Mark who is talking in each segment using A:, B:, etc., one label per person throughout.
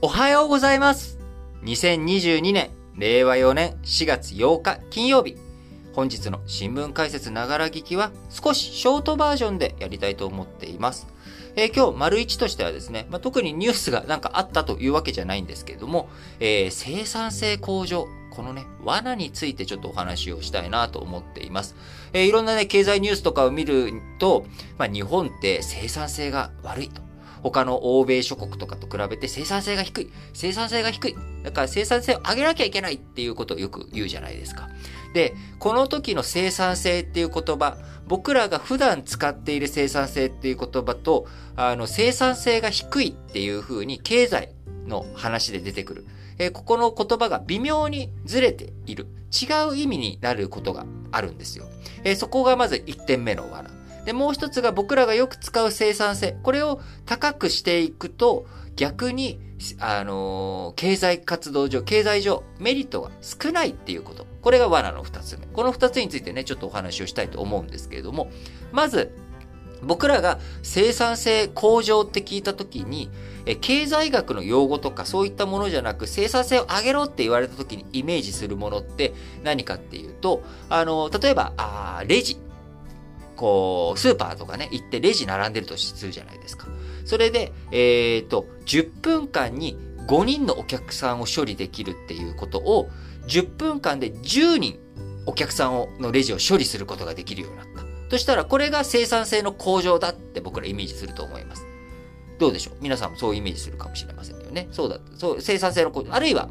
A: おはようございます。2022年、令和4年4月8日金曜日。本日の新聞解説ながら聞きは少しショートバージョンでやりたいと思っています。えー、今日、丸一としてはですね、まあ、特にニュースがなんかあったというわけじゃないんですけれども、えー、生産性向上、このね、罠についてちょっとお話をしたいなと思っています。えー、いろんなね、経済ニュースとかを見ると、まあ、日本って生産性が悪いと。他の欧米諸国とかと比べて生産性が低い。生産性が低い。だから生産性を上げなきゃいけないっていうことをよく言うじゃないですか。で、この時の生産性っていう言葉、僕らが普段使っている生産性っていう言葉と、あの、生産性が低いっていう風に経済の話で出てくる。えー、ここの言葉が微妙にずれている。違う意味になることがあるんですよ。えー、そこがまず1点目の罠。で、もう一つが僕らがよく使う生産性。これを高くしていくと、逆に、あのー、経済活動上、経済上、メリットが少ないっていうこと。これが罠の二つ目。この二つについてね、ちょっとお話をしたいと思うんですけれども、まず、僕らが生産性向上って聞いたときに、え経済学の用語とかそういったものじゃなく生産性を上げろって言われたときにイメージするものって何かっていうと、あの、例えば、あレジ。こう、スーパーとかね、行ってレジ並んでるとするじゃないですか。それで、えっ、ー、と、10分間に5人のお客さんを処理できるっていうことを、10分間で10人お客さんをのレジを処理することができるようになった。としたら、これが生産性の向上だって僕らイメージすると思います。どうでしょう？皆さんもそうイメージするかもしれませんよね。そうだ。そう、生産性の向上。あるいは、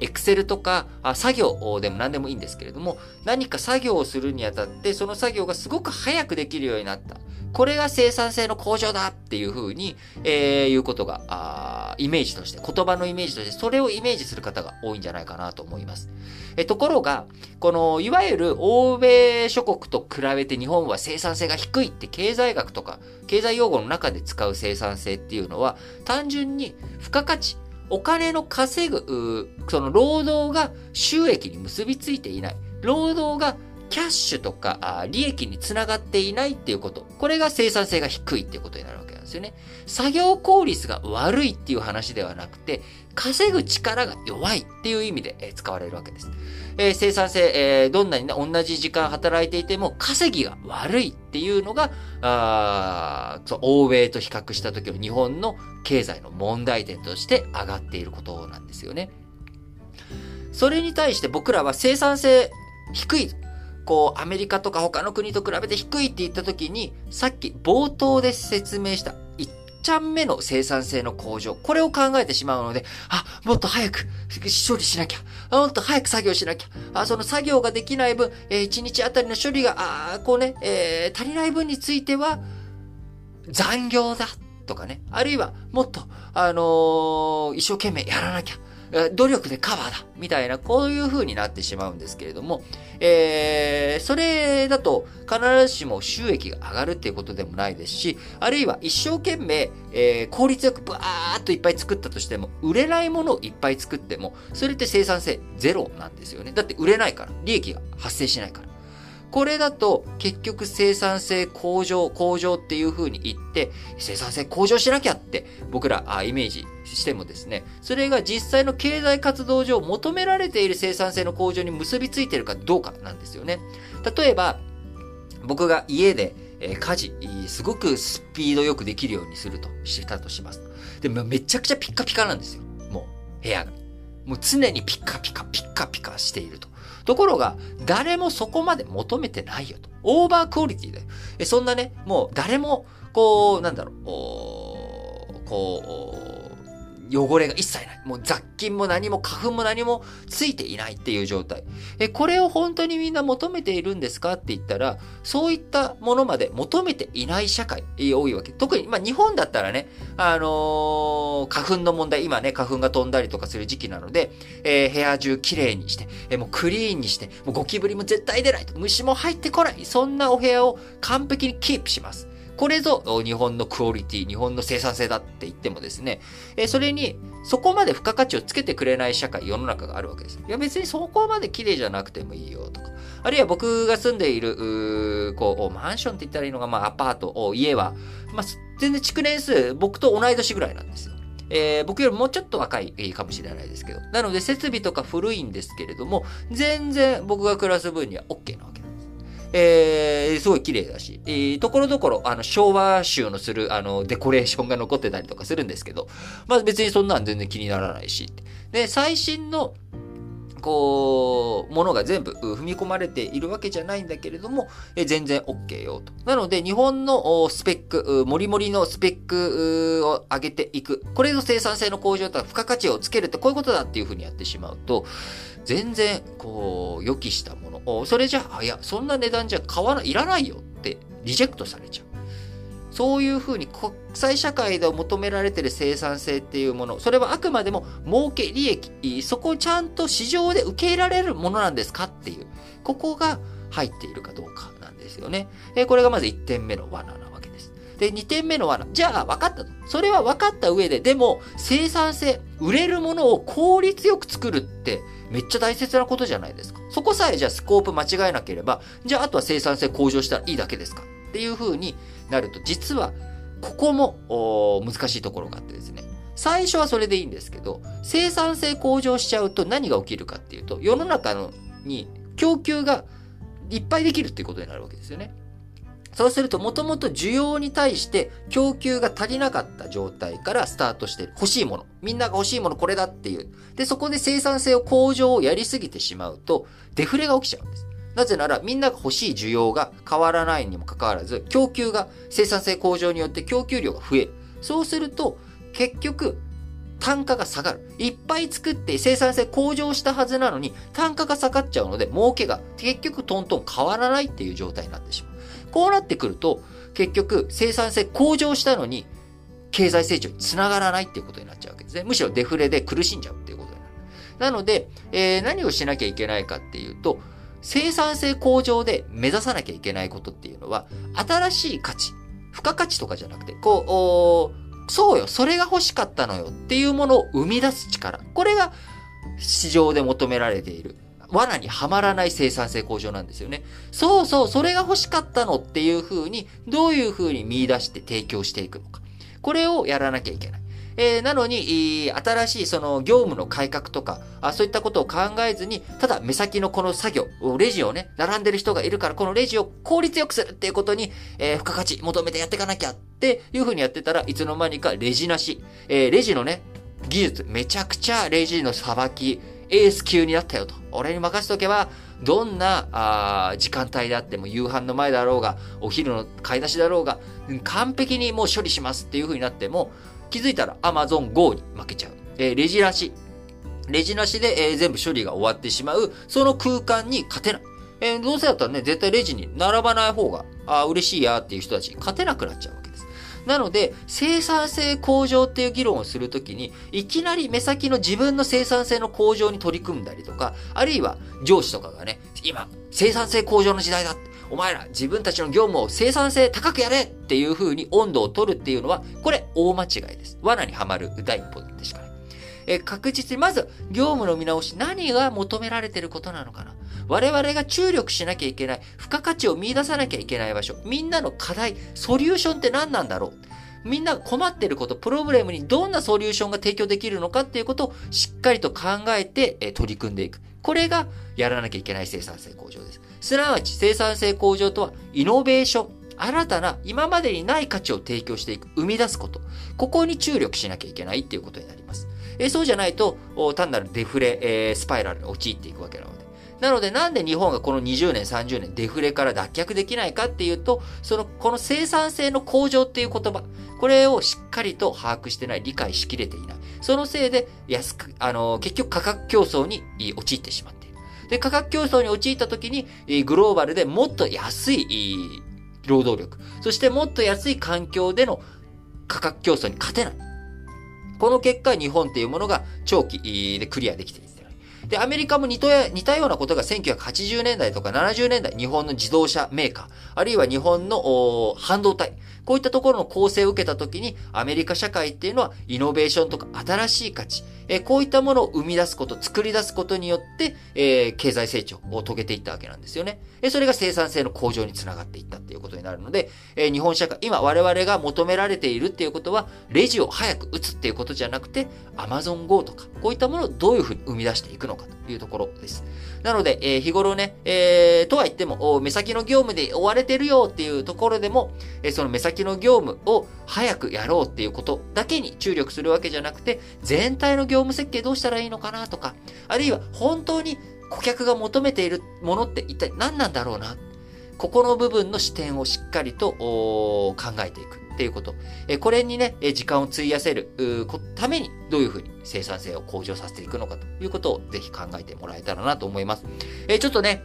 A: エクセルとか作業でも何でもいいんですけれども、何か作業をするにあたって、その作業がすごく早くできるようになった。これが生産性の向上だっていうふうに、えー、いうことが、あイメージとして、言葉のイメージとして、それをイメージする方が多いんじゃないかなと思います。えところが、この、いわゆる欧米諸国と比べて日本は生産性が低いって経済学とか、経済用語の中で使う生産性っていうのは、単純に付加価値、お金の稼ぐ、その労働が収益に結びついていない。労働がキャッシュとか利益につながっていないっていうこと。これが生産性が低いっていうことになるわけなんですよね。作業効率が悪いっていう話ではなくて、稼ぐ力が弱いっていう意味で使われるわけです。えー、生産性、えー、どんなにね、同じ時間働いていても稼ぎが悪いっていうのが、あ欧米と比較した時の日本の経済の問題点として上がっていることなんですよね。それに対して僕らは生産性低い。こう、アメリカとか他の国と比べて低いって言った時に、さっき冒頭で説明した1ちゃん目の生産性の向上。これを考えてしまうので、あ、もっと早く処理しなきゃ。もっと早く作業しなきゃ。あ、その作業ができない分、えー、1日あたりの処理が、あこうね、えー、足りない分については、残業だ。とかね。あるいは、もっと、あのー、一生懸命やらなきゃ。努力でカバーだみたいな、こういう風になってしまうんですけれども、えー、それだと必ずしも収益が上がるっていうことでもないですし、あるいは一生懸命、えー、効率よくバーっといっぱい作ったとしても、売れないものをいっぱい作っても、それって生産性ゼロなんですよね。だって売れないから、利益が発生しないから。これだと結局生産性向上、向上っていう風に言って、生産性向上しなきゃって僕らあイメージしてもですね、それが実際の経済活動上求められている生産性の向上に結びついているかどうかなんですよね。例えば、僕が家でえ家事、すごくスピードよくできるようにするとしたとします。で、めちゃくちゃピッカピカなんですよ。もう、部屋が。もう常にピッカピカ、ピッカピカしていると。ところが、誰もそこまで求めてないよと。オーバークオリティだよ。えそんなね、もう誰も、こう、なんだろう、こう、汚れが一切ない。もう雑菌も何も花粉も何もついていないっていう状態。え、これを本当にみんな求めているんですかって言ったら、そういったものまで求めていない社会、多いわけ。特に、まあ日本だったらね、あのー、花粉の問題、今ね、花粉が飛んだりとかする時期なので、えー、部屋中きれいにして、えー、もうクリーンにして、もうゴキブリも絶対出ないと、虫も入ってこない。そんなお部屋を完璧にキープします。これぞ日本のクオリティ、日本の生産性だって言ってもですね、えそれにそこまで付加価値をつけてくれない社会、世の中があるわけです。いや別にそこまで綺麗じゃなくてもいいよとか。あるいは僕が住んでいる、こう、マンションって言ったらいいのが、まあアパート、家は、まあ全然築年数、僕と同い年ぐらいなんですよ。えー、僕よりもうちょっと若いかもしれないですけど。なので設備とか古いんですけれども、全然僕が暮らす分には OK なわけなんです。えすごい綺麗だし、えー、ところどころ、あの、昭和集のする、あの、デコレーションが残ってたりとかするんですけど、まあ別にそんなん全然気にならないし。で、最新の、こう、ものが全部踏み込まれているわけじゃないんだけれども、え全然 OK よと。なので、日本のスペック、もりもりのスペックを上げていく。これの生産性の向上とか付加価値をつけるってこういうことだっていうふうにやってしまうと、全然、こう、予期したもの。それじゃあ、いや、そんな値段じゃ買わない、いらないよってリジェクトされちゃう。そういうふうに国際社会で求められてる生産性っていうもの、それはあくまでも儲け、利益、そこをちゃんと市場で受け入れられるものなんですかっていう、ここが入っているかどうかなんですよね。えこれがまず1点目の罠なわけです。で、2点目の罠。じゃあ分かったと。それは分かった上で、でも生産性、売れるものを効率よく作るってめっちゃ大切なことじゃないですか。そこさえじゃあスコープ間違えなければ、じゃああとは生産性向上したらいいだけですかっていうふうになると、実は、ここも難しいところがあってですね。最初はそれでいいんですけど、生産性向上しちゃうと何が起きるかっていうと、世の中のに供給がいっぱいできるっていうことになるわけですよね。そうすると、もともと需要に対して供給が足りなかった状態からスタートして。欲しいもの。みんなが欲しいものこれだっていう。で、そこで生産性を向上をやりすぎてしまうと、デフレが起きちゃうんです。なぜならみんなが欲しい需要が変わらないにもかかわらず、供給が生産性向上によって供給量が増える。そうすると、結局、単価が下がる。いっぱい作って生産性向上したはずなのに、単価が下がっちゃうので、儲けが結局トントン変わらないっていう状態になってしまう。こうなってくると、結局生産性向上したのに、経済成長につながらないっていうことになっちゃうわけですね。むしろデフレで苦しんじゃうっていうことになる。なので、えー、何をしなきゃいけないかっていうと、生産性向上で目指さなきゃいけないことっていうのは、新しい価値、付加価値とかじゃなくて、こう、そうよ、それが欲しかったのよっていうものを生み出す力。これが市場で求められている。罠にはまらない生産性向上なんですよね。そうそう、それが欲しかったのっていう風に、どういう風に見出して提供していくのか。これをやらなきゃいけない。えー、なのに、新しいその業務の改革とかあ、そういったことを考えずに、ただ目先のこの作業、レジをね、並んでる人がいるから、このレジを効率よくするっていうことに、えー、付加価値求めてやっていかなきゃっていうふうにやってたらいつの間にかレジなし、えー、レジのね、技術、めちゃくちゃレジのさばき、エース級になったよと。俺に任せとけば、どんなあ時間帯であっても、夕飯の前だろうが、お昼の買い出しだろうが、完璧にもう処理しますっていう風になっても、気づいたら Amazon Go に負けちゃう。えー、レジなし。レジなしで、えー、全部処理が終わってしまう、その空間に勝てない。えー、どうせだったらね、絶対レジに並ばない方が、あ嬉しいやっていう人たちに勝てなくなっちゃうわけです。なので、生産性向上っていう議論をするときに、いきなり目先の自分の生産性の向上に取り組んだりとか、あるいは上司とかがね、今、生産性向上の時代だって、お前ら自分たちの業務を生産性高くやれっていう風に温度を取るっていうのは、これ大間違いです。罠にはまる第一歩でしかない。え確実に、まず、業務の見直し、何が求められてることなのかな？我々が注力しなきゃいけない、付加価値を見出さなきゃいけない場所、みんなの課題、ソリューションって何なんだろう？みんなが困ってること、プログラムにどんなソリューションが提供できるのかっていうことをしっかりと考えて、え取り組んでいく。これがやらなきゃいけない生産性向上です。すなわち生産性向上とは、イノベーション、新たな今までにない価値を提供していく、生み出すこと。ここに注力しなきゃいけないっていうことになります。えそうじゃないと、単なるデフレ、えー、スパイラルに陥っていくわけなので。なのでなんで日本がこの20年、30年デフレから脱却できないかっていうと、その、この生産性の向上っていう言葉、これをしっかりと把握してない、理解しきれていない。そのせいで安く、あの、結局価格競争に陥ってしまう。で、価格競争に陥った時に、グローバルでもっと安い労働力、そしてもっと安い環境での価格競争に勝てない。この結果、日本っていうものが長期でクリアできている。で、アメリカも似たようなことが1980年代とか70年代、日本の自動車メーカー、あるいは日本の半導体、こういったところの構成を受けたときに、アメリカ社会っていうのは、イノベーションとか新しい価値、えこういったものを生み出すこと、作り出すことによって、え、経済成長を遂げていったわけなんですよね。えそれが生産性の向上につながっていったっていうことになるので、え日本社会、今我々が求められているっていうことは、レジを早く打つっていうことじゃなくて、Amazon Go とか、こういったものをどういうふうに生み出していくのかというところです。なので、え、日頃ね、えー、とは言っても、目先の業務で追われてるよっていうところでも、え、その目先の業務を早くやろうっていうことだけに注力するわけじゃなくて、全体の業務業務設計どうしたらいいのかなとか、あるいは本当に顧客が求めているものって一体何なんだろうな。ここの部分の視点をしっかりと考えていく。っていうこと。これにね、時間を費やせるためにどういうふうに生産性を向上させていくのかということをぜひ考えてもらえたらなと思います。ちょっとね、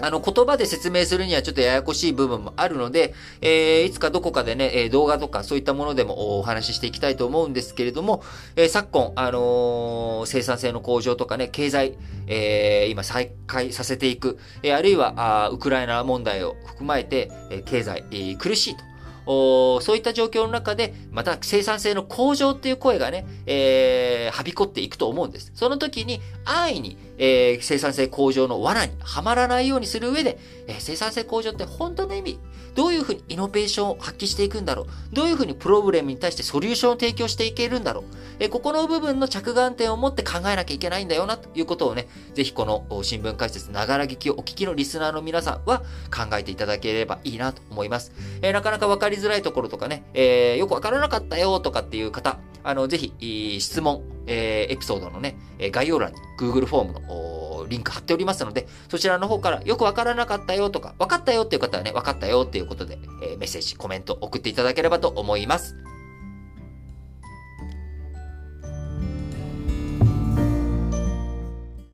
A: あの、言葉で説明するにはちょっとややこしい部分もあるので、えー、いつかどこかでね、え動画とかそういったものでもお話ししていきたいと思うんですけれども、えー、昨今、あのー、生産性の向上とかね、経済、えー、今再開させていく、えあるいはあ、ウクライナ問題を含まえて、え経済、え苦しいと。そういった状況の中で、また生産性の向上っていう声がね、えー、はびこっていくと思うんです。その時に、安易に、えー、生産性向上の罠にはまらないようにする上で、えー、生産性向上って本当の意味、どういうふうにイノベーションを発揮していくんだろうどういうふうにプロブレムに対してソリューションを提供していけるんだろうえここの部分の着眼点を持って考えなきゃいけないんだよなということをね、ぜひこの新聞解説ながら聞きをお聞きのリスナーの皆さんは考えていただければいいなと思います。えー、なかなかわかりづらいところとかね、えー、よくわからなかったよとかっていう方、あの、ぜひ、質問、えー、エピソードのね、概要欄に Google フォームのリンク貼っておりますので、そちらの方からよくわからなかったよとか、わかったよっていう方はね、わかったよっていうことで、えー、メッセージ、コメント送っていただければと思います。